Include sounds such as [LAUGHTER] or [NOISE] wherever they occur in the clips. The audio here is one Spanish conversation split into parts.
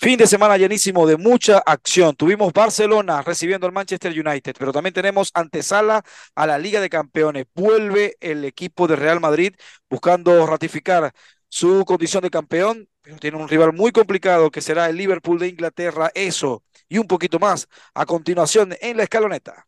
Fin de semana llenísimo de mucha acción. Tuvimos Barcelona recibiendo al Manchester United, pero también tenemos antesala a la Liga de Campeones. Vuelve el equipo de Real Madrid buscando ratificar su condición de campeón, pero tiene un rival muy complicado que será el Liverpool de Inglaterra. Eso y un poquito más a continuación en la escaloneta.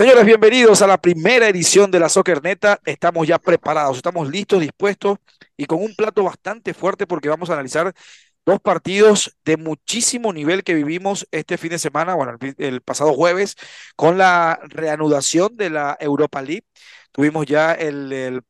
Señores, bienvenidos a la primera edición de la Soccer Neta. Estamos ya preparados, estamos listos, dispuestos y con un plato bastante fuerte porque vamos a analizar dos partidos de muchísimo nivel que vivimos este fin de semana, bueno, el, pasado jueves, con la reanudación de la Europa League. Tuvimos ya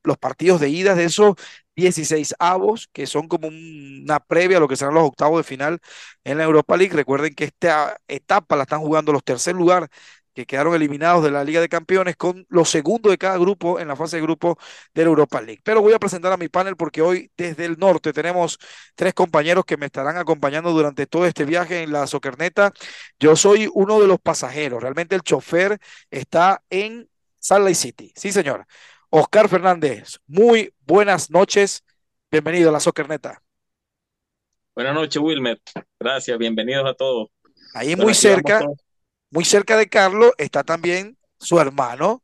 los partidos de ida de esos 16 avos, que son como una previa a lo que serán los octavos de final en la Europa League. Recuerden que esta etapa la están jugando los tercer lugar que quedaron eliminados de la Liga de Campeones con los segundos de cada grupo en la fase de grupo de la Europa League. Pero voy a presentar a mi panel porque hoy desde el norte tenemos tres compañeros que me estarán acompañando durante todo este viaje en la Socerneta. Yo soy uno de los pasajeros, realmente el chofer está en Salt Lake City. Sí, señor. Oscar Fernández, muy buenas noches. Bienvenido a la Socerneta. Buenas noches, Wilmer. Gracias, bienvenidos a todos. Ahí muy cerca, muy cerca de Carlos está también su hermano,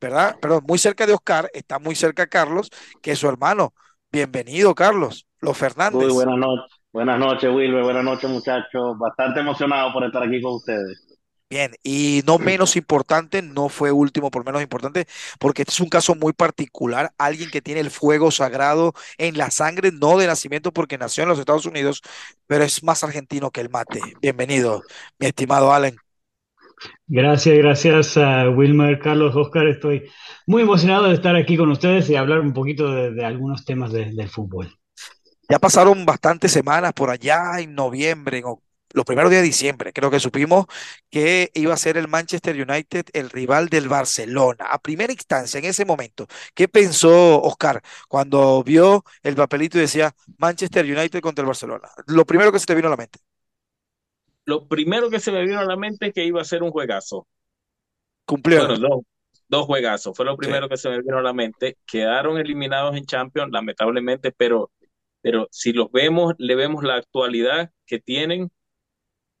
¿verdad? Perdón, muy cerca de Oscar está muy cerca Carlos, que es su hermano. Bienvenido, Carlos. Los Fernández. Muy buenas noches. Buenas noches, Wilber. Buenas noches, muchachos. Bastante emocionado por estar aquí con ustedes. Bien, y no menos importante, no fue último por menos importante, porque este es un caso muy particular, alguien que tiene el fuego sagrado en la sangre, no de nacimiento porque nació en los Estados Unidos, pero es más argentino que el mate. Bienvenido, mi estimado Allen. Gracias, gracias a Wilmer, Carlos, Oscar. Estoy muy emocionado de estar aquí con ustedes y hablar un poquito de, algunos temas del fútbol. Ya pasaron bastantes semanas por allá en noviembre, en los primeros días de diciembre, creo que supimos que iba a ser el Manchester United el rival del Barcelona. A primera instancia, en ese momento, ¿qué pensó Oscar cuando vio el papelito y decía Manchester United contra el Barcelona? Lo primero que se te vino a la mente lo primero que se me vino a la mente es que iba a ser un juegazo. Cumplió. dos, juegazos, fue lo primero que se me vino a la mente. Quedaron eliminados en Champions, lamentablemente, pero, pero si los vemos, le vemos la actualidad que tienen,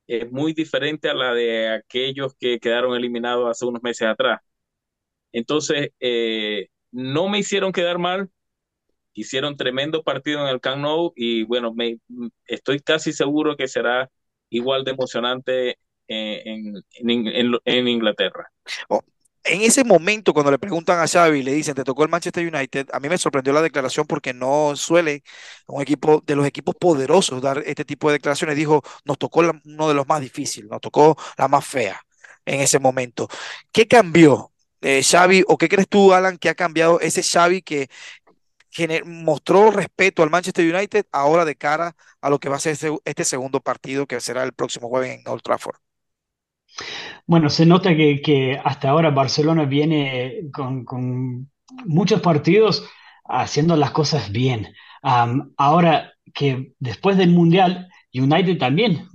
es muy diferente a la de aquellos que quedaron eliminados hace unos meses atrás. Entonces, eh, no me hicieron quedar mal, hicieron tremendo partido en el Camp Nou y bueno, me, estoy casi seguro que será igual de emocionante eh, en, en, Inglaterra. Oh, en ese momento, cuando le preguntan a Xavi y le dicen, te tocó el Manchester United, a mí me sorprendió la declaración porque no suele un equipo de los equipos poderosos dar este tipo de declaraciones. Dijo, nos tocó uno de los más difíciles, nos tocó la más fea en ese momento. ¿Qué cambió eh, Xavi o qué crees tú, Alan, que ha cambiado ese Xavi que mostró respeto al Manchester United ahora de cara a lo que va a ser este segundo partido que será el próximo jueves en Old Trafford. Bueno, se nota que, hasta ahora Barcelona viene con, muchos partidos haciendo las cosas bien. ahora que después del Mundial United también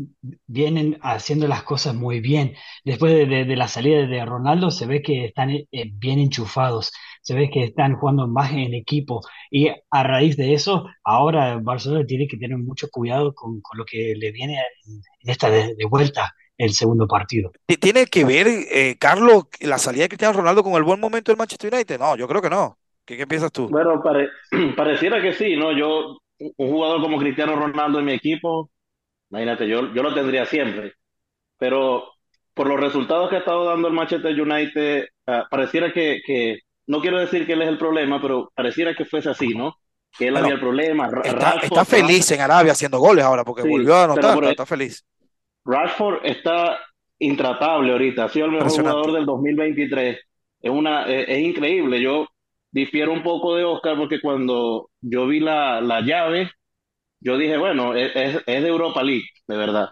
vienen haciendo las cosas muy bien. Después de, la salida de Ronaldo se ve que están eh, bien enchufados, se ve que están jugando más en equipo y a raíz de eso ahora Barcelona tiene que tener mucho cuidado con, lo que le viene en, esta de, vuelta el segundo partido. ¿Tiene que ver, eh, Carlos, la salida de Cristiano Ronaldo con el buen momento del Manchester United? No, yo creo que no. ¿Qué, qué piensas tú? Bueno, [CLEARS THROAT] pareciera que sí, ¿no? Yo, un jugador como Cristiano Ronaldo en mi equipo, Imagínate, yo, yo lo tendría siempre. Pero por los resultados que ha estado dando el Manchester United, ah, pareciera que, que, no quiero decir que él es el problema, pero pareciera que fuese así, ¿no? Que él había el problema. Está, feliz en Arabia haciendo goles ahora porque volvió a anotar, está feliz. Rashford está intratable ahorita, ha sido el mejor jugador del 2023. Es, una, es, increíble. Yo difiero un poco de Oscar porque cuando yo vi la, la llave, yo dije, bueno, es, es, de Europa League, de verdad.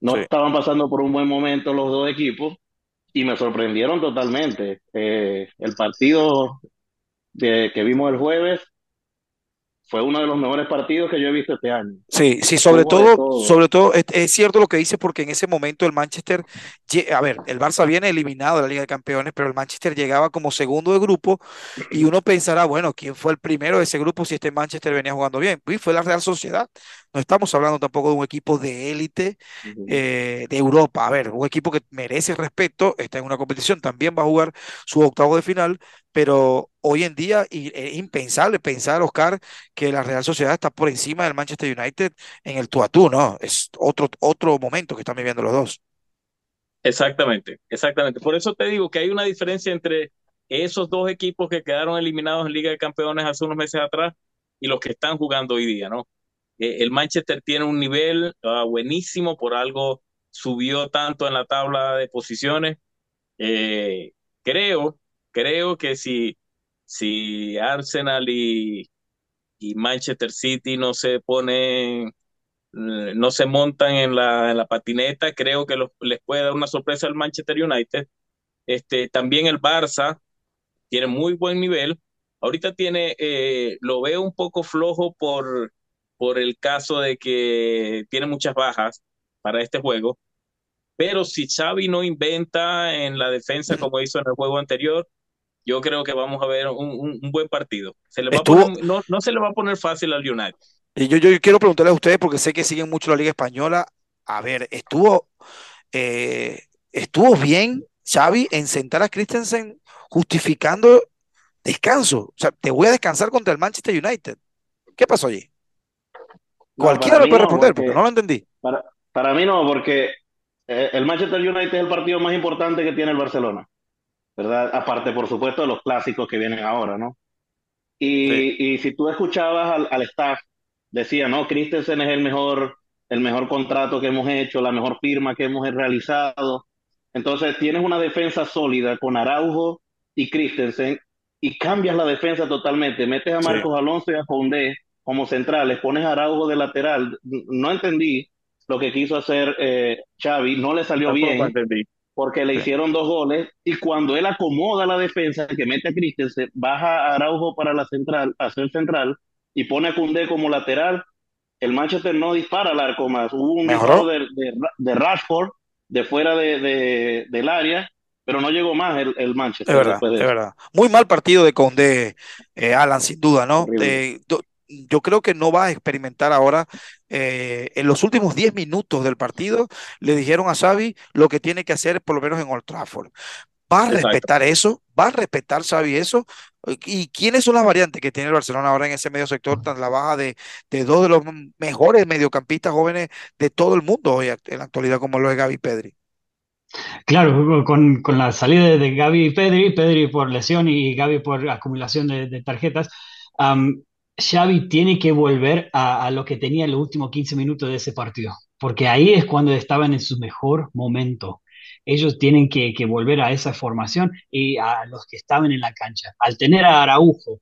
No estaban pasando por un buen momento los dos equipos y me sorprendieron totalmente. Eh, el partido de, que vimos el jueves fue uno de los mejores partidos que yo he visto este año. Sí, sí, sobre todo, sobre todo es, cierto lo que dice porque en ese momento el Manchester, a ver, el Barça viene eliminado de la Liga de Campeones, pero el Manchester llegaba como segundo de grupo y uno pensará, bueno, ¿quién fue el primero de ese grupo si este Manchester venía jugando bien? Pues fue la Real Sociedad. No estamos hablando tampoco de un equipo de élite eh, de Europa. A ver, un equipo que merece respeto, está en una competición, también va a jugar su octavo de final, pero hoy en día es impensable pensar, Oscar, que la Real Sociedad está por encima del Manchester United en el tú a tú, ¿no? Es otro, otro momento que están viviendo los dos. Exactamente, exactamente. Por eso te digo que hay una diferencia entre esos dos equipos que quedaron eliminados en Liga de Campeones hace unos meses atrás y los que están jugando hoy día, ¿no? Eh, el Manchester tiene un nivel ah, buenísimo, por algo subió tanto en la tabla de posiciones. Eh, creo creo que si, si Arsenal y, y Manchester City no se ponen, eh, no se montan en la, en la patineta, creo que les puede dar una sorpresa al Manchester United. Este, también el Barça tiene muy buen nivel. Ahorita tiene, eh, lo veo un poco flojo por, por el caso de que tiene muchas bajas para este juego. Pero si Xavi no inventa en la defensa como hizo en el juego anterior, yo creo que vamos a ver un, buen partido. Se le va no, no, se le va a poner fácil al United. Y yo, yo quiero preguntarle a ustedes, porque sé que siguen mucho la Liga Española. A ver, estuvo, eh, estuvo bien Xavi en sentar a Christensen justificando descanso. O sea, te voy a descansar contra el Manchester United. ¿Qué pasó allí? Cualquiera me puede responder, porque, no lo entendí. Para, para mí no, porque eh, el Manchester United es el partido más importante que tiene el Barcelona. ¿Verdad? Aparte, por supuesto, de los clásicos que vienen ahora, ¿no? Y, y si tú escuchabas al, al, staff, decía, no, Christensen es el mejor, el mejor contrato que hemos hecho, la mejor firma que hemos realizado. Entonces, tienes una defensa sólida con Araujo y Christensen y cambias la defensa totalmente. Metes a Marcos Alonso y a Condé como centrales, pones a Araujo de lateral. No entendí lo que quiso hacer eh, Xavi, no le salió bien. Entendí porque le hicieron dos goles y cuando él acomoda la defensa, que mete a Christensen, baja a Araujo para la central, a ser central y pone a Cundé como lateral, el Manchester no dispara al arco más. Hubo un error de, de, Rashford de fuera de, del área, pero no llegó más el, Manchester. Es verdad, es verdad. Muy mal partido de Conde, eh, Alan, sin duda, ¿no? Yo creo que no va a experimentar ahora. Eh, en los últimos 10 minutos del partido le dijeron a Xavi lo que tiene que hacer por lo menos en Old Trafford. ¿Va a respetar eso? ¿Va a respetar Xavi eso? ¿Y quiénes son las variantes que tiene el Barcelona ahora en ese medio sector tan la baja de, de dos de los mejores mediocampistas jóvenes de todo el mundo hoy en la actualidad como lo es Gaby Pedri? Claro, con, con, la salida de Gaby y Pedri, Pedri por lesión y Gaby por acumulación de, tarjetas, Xavi tiene que volver a, lo que tenía en los últimos 15 minutos de ese partido, porque ahí es cuando estaban en su mejor momento. Ellos tienen que, volver a esa formación y a los que estaban en la cancha. Al tener a Araujo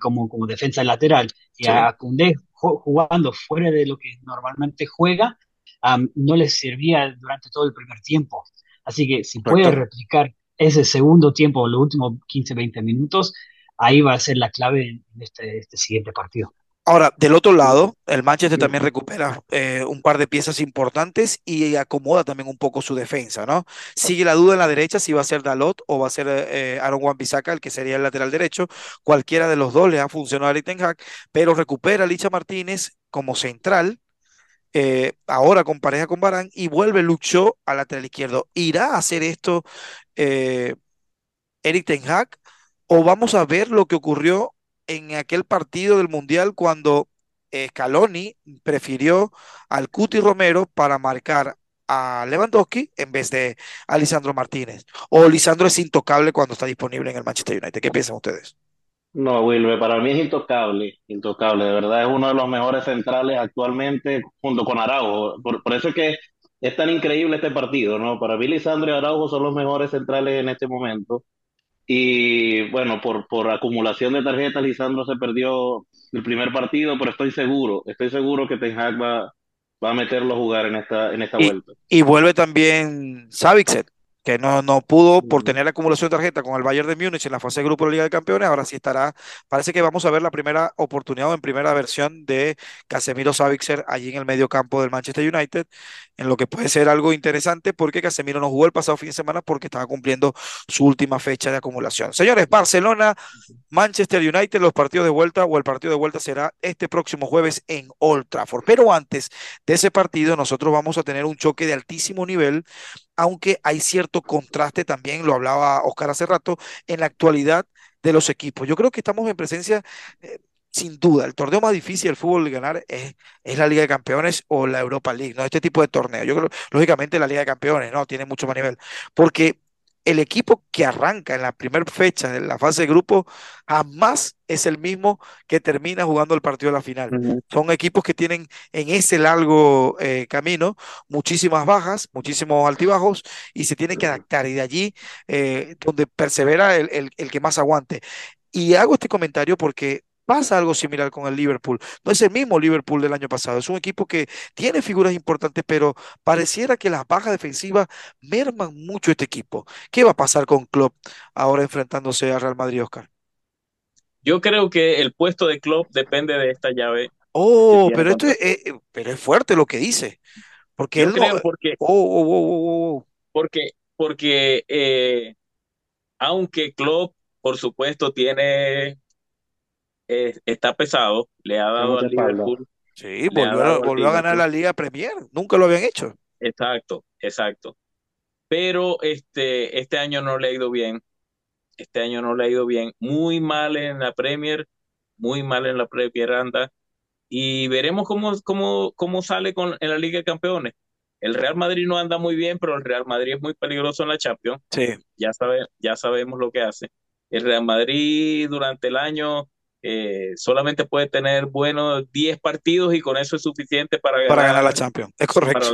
como, como defensa lateral y a Cundé jugando fuera de lo que normalmente juega, no les servía durante todo el primer tiempo. Así que si puede replicar ese segundo tiempo, los últimos 15, 20 minutos, ahí va a ser la clave en este, este siguiente partido. Ahora, del otro lado, el Manchester también recupera eh, un par de piezas importantes y acomoda también un poco su defensa, ¿no? Sigue la duda en la derecha si va a ser Dalot o va a ser eh, Aaron wan el que sería el lateral derecho. Cualquiera de los dos le ha funcionado a Eric Ten pero recupera a Licha Martínez como central, eh, ahora con pareja con Barán, y vuelve Lucho al lateral izquierdo. ¿Irá a hacer esto Eric Ten o vamos a ver lo que ocurrió en aquel partido del Mundial cuando Scaloni prefirió al Cuti Romero para marcar a Lewandowski en vez de a Lisandro Martínez. O Lisandro es intocable cuando está disponible en el Manchester United. ¿Qué piensan ustedes? No, Wilber, para mí es intocable, intocable. De verdad es uno de los mejores centrales actualmente junto con Araujo. Por, por eso es que es tan increíble este partido, ¿no? Para mí Lisandro y Araujo son los mejores centrales en este momento. Y bueno, por, por acumulación de tarjetas, Lisandro se perdió el primer partido, pero estoy seguro, estoy seguro que Ten va, va a meterlo a jugar en esta, en esta vuelta. Y vuelve también Savicet, que no, no pudo por tener la acumulación de tarjeta con el Bayern de Múnich en la fase de grupo de la Liga de Campeones, ahora sí estará, parece que vamos a ver la primera oportunidad en primera versión de Casemiro Savitzer allí en el medio campo del Manchester United, en lo que puede ser algo interesante porque Casemiro no jugó el pasado fin de semana porque estaba cumpliendo su última fecha de acumulación. Señores, Barcelona, Manchester United, los partidos de vuelta o el partido de vuelta será este próximo jueves en Old Trafford. Pero antes de ese partido, nosotros vamos a tener un choque de altísimo nivel aunque hay cierto contraste también, lo hablaba Oscar hace rato, en la actualidad de los equipos. Yo creo que estamos en presencia, eh, sin duda, el torneo más difícil del fútbol de ganar es, es, la Liga de Campeones o la Europa League, ¿no? Este tipo de torneo. Yo creo, lógicamente, la Liga de Campeones, ¿no? Tiene mucho más nivel, porque el equipo que arranca en la primera fecha de la fase de grupo jamás es el mismo que termina jugando el partido de la final. Son equipos que tienen en ese largo eh, camino muchísimas bajas, muchísimos altibajos y se tienen que adaptar y de allí eh, donde persevera el, el que más aguante. Y hago este comentario porque pasa algo similar con el Liverpool. No es el mismo Liverpool del año pasado. Es un equipo que tiene figuras importantes, pero pareciera que las bajas defensivas merman mucho este equipo. ¿Qué va a pasar con Klopp ahora enfrentándose a Real Madrid, Oscar? Yo creo que el puesto de Klopp depende de esta llave. Oh, pero esto es, eh, pero es fuerte lo que dice. Porque él creo porque, oh, oh, oh, porque, porque eh, aunque Klopp, por supuesto, tiene está pesado, le ha dado al Liverpool. Sí, volvió, a, ganar la Liga Premier, nunca lo habían hecho. Exacto, exacto. Pero este, este año no le ha ido bien. Este año no le ha ido bien. Muy mal en la Premier, muy mal en la Premier anda. Y veremos cómo, cómo, cómo sale con, en la Liga de Campeones. El Real Madrid no anda muy bien, pero el Real Madrid es muy peligroso en la Champions. Sí. Ya, sabe, ya sabemos lo que hace. El Real Madrid durante el año eh, solamente puede tener buenos 10 partidos y con eso es suficiente para ganar, para ganar la Champions. Es correcto.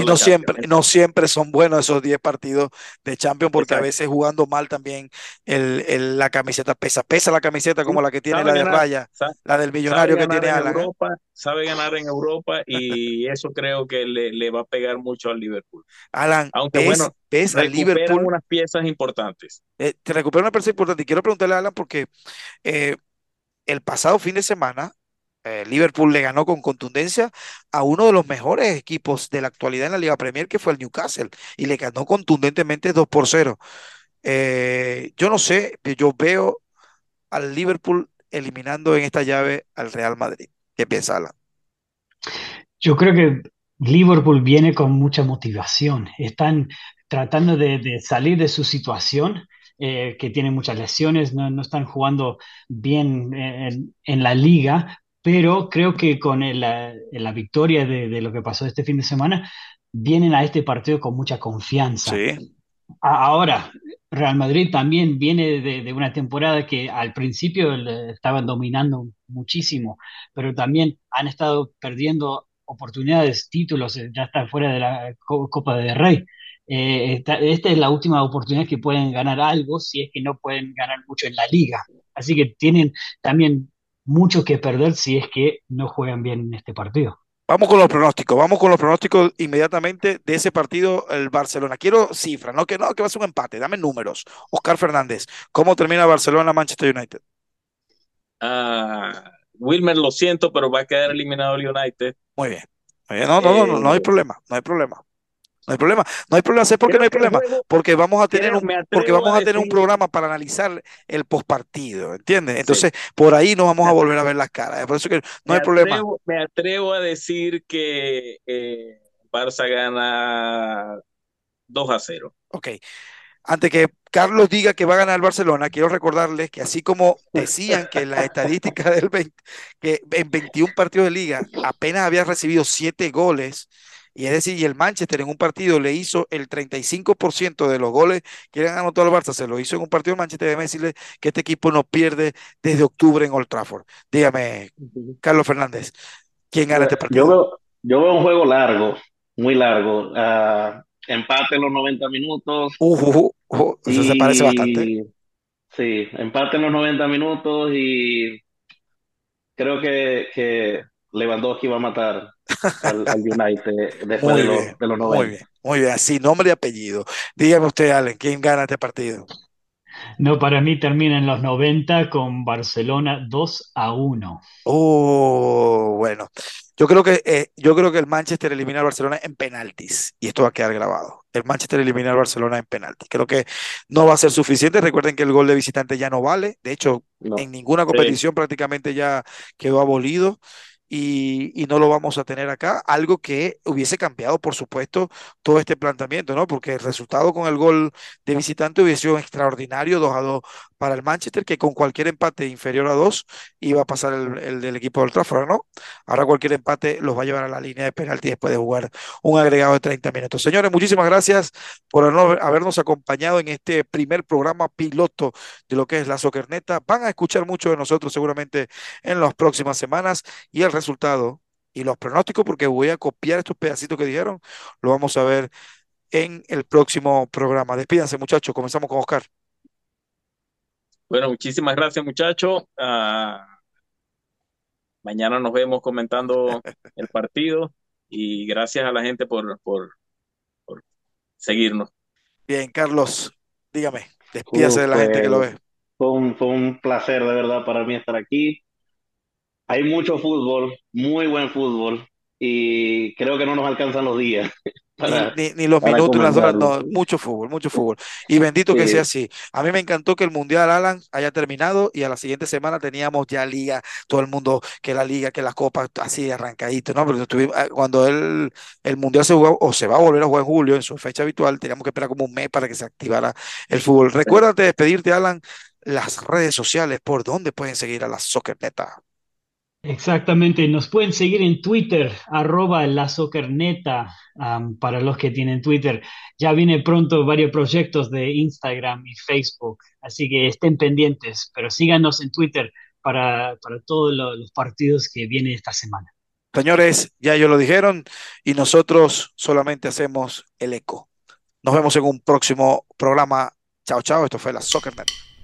y no siempre, no siempre son buenos esos 10 partidos de Champions porque a veces jugando mal también el, la camiseta pesa. Pesa la camiseta como la que tiene la de Raya, la del millonario que tiene Alan. Europa, sabe ganar en Europa y eso creo que le, va a pegar mucho al Liverpool. Alan, aunque bueno, pesa Liverpool unas piezas importantes. Eh, te recupera una pieza importante y quiero preguntarle a Alan porque eh, el pasado fin de semana, eh, Liverpool le ganó con contundencia a uno de los mejores equipos de la actualidad en la Liga Premier, que fue el Newcastle, y le ganó contundentemente 2 por 0. Eh, yo no sé, yo veo al Liverpool eliminando en esta llave al Real Madrid. ¿Qué piensa? Yo creo que Liverpool viene con mucha motivación. Están tratando de salir de su situación eh, que tienen muchas lesiones, no, no están jugando bien en, en, la liga, pero creo que con la, la, victoria de, de, lo que pasó este fin de semana, vienen a este partido con mucha confianza. Sí. Ahora, Real Madrid también viene de, de, una temporada que al principio estaban dominando muchísimo, pero también han estado perdiendo oportunidades, títulos, ya están fuera de la Copa de Rey. Eh, esta, es la última oportunidad que pueden ganar algo si es que no pueden ganar mucho en la liga. Así que tienen también mucho que perder si es que no juegan bien en este partido. Vamos con los pronósticos, vamos con los pronósticos inmediatamente de ese partido, el Barcelona. Quiero cifras, no que no, que va a ser un empate, dame números. Oscar Fernández, ¿cómo termina Barcelona-Manchester United? Ah, Wilmer, lo siento, pero va a quedar eliminado el United. Muy bien. No, no, no, no hay eh, problema, no hay problema. No hay problema. No hay problema. ¿Sé por qué no hay problema? Porque vamos a tener un, porque vamos a, tener un programa para analizar el postpartido, ¿entiendes? Entonces, por ahí no vamos a volver a ver las caras. Por eso que no hay problema. Me atrevo a decir que eh, Barça gana 2 a 0. Ok. Antes que Carlos diga que va a ganar el Barcelona, quiero recordarles que así como decían que la estadística del 20, que en 21 partidos de liga apenas había recibido 7 goles, y es decir, y el Manchester en un partido le hizo el 35% de los goles que le han anotado al Barça, se lo hizo en un partido del Manchester. Déjeme decirle que este equipo no pierde desde octubre en Old Trafford. Dígame, Carlos Fernández, ¿quién gana este partido? Yo veo, yo veo un juego largo, muy largo. Uh, empate en los 90 minutos. Uh, uh, eso se parece bastante. Sí, empate en los 90 minutos y creo que, que Lewandowski va a matar al, United después de, los, de los 90. Muy bien, muy bien, así, nombre y apellido. Dígame usted, Allen, ¿quién gana este partido? No, para mí termina en los 90 con Barcelona 2 a 1. Oh, bueno. Yo creo que eh, yo creo que el Manchester elimina al Barcelona en penaltis y esto va a quedar grabado. El Manchester elimina al Barcelona en penaltis. Creo que no va a ser suficiente. Recuerden que el gol de visitante ya no vale. De hecho, en ninguna competición prácticamente ya quedó abolido y, no lo vamos a tener acá. Algo que hubiese cambiado, por supuesto, todo este planteamiento, ¿no? Porque el resultado con el gol de visitante hubiese sido extraordinario, 2 a 2 para el Manchester, que con cualquier empate inferior a 2 iba a pasar el, del equipo del Trafford, ¿no? Ahora cualquier empate los va a llevar a la línea de penalti después de jugar un agregado de 30 minutos. Señores, muchísimas gracias por habernos acompañado en este primer programa piloto de lo que es la Socerneta. Van a escuchar mucho de nosotros seguramente en las próximas semanas y el resultado y los pronósticos, porque voy a copiar estos pedacitos que dijeron, lo vamos a ver en el próximo programa. Despídanse, muchachos. Comenzamos con Oscar. Bueno, muchísimas gracias, muchachos. Ah, mañana nos vemos comentando [LAUGHS] el partido y gracias a la gente por, por, seguirnos. Bien, Carlos, dígame, despídase de la gente que lo ve. Fue un, fue un placer de verdad para mí estar aquí hay mucho fútbol, muy buen fútbol, y creo que no nos alcanzan los días. [LAUGHS] ni, los minutos, las horas, no, mucho fútbol, mucho fútbol. Y bendito que sea así. A mí me encantó que el Mundial Alan haya terminado y a la siguiente semana teníamos ya liga, todo el mundo, que la liga, que las copas, así arrancadito, ¿no? Pero ah, cuando el, el Mundial se jugó o se va a volver a jugar en julio, en su fecha habitual, teníamos que esperar como un mes para que se activara el fútbol. Recuérdate despedirte, Alan, las redes sociales, por dónde pueden seguir a la Soccer Neta. Exactamente, nos pueden seguir en Twitter, arroba la para los que tienen Twitter. Ya viene pronto varios proyectos de Instagram y Facebook, así que estén pendientes, pero síganos en Twitter para, para todos los partidos que vienen esta semana. Señores, ya ellos lo dijeron y nosotros solamente hacemos el eco. Nos vemos en un próximo programa. Chao, chao. Esto fue la SoccerNet.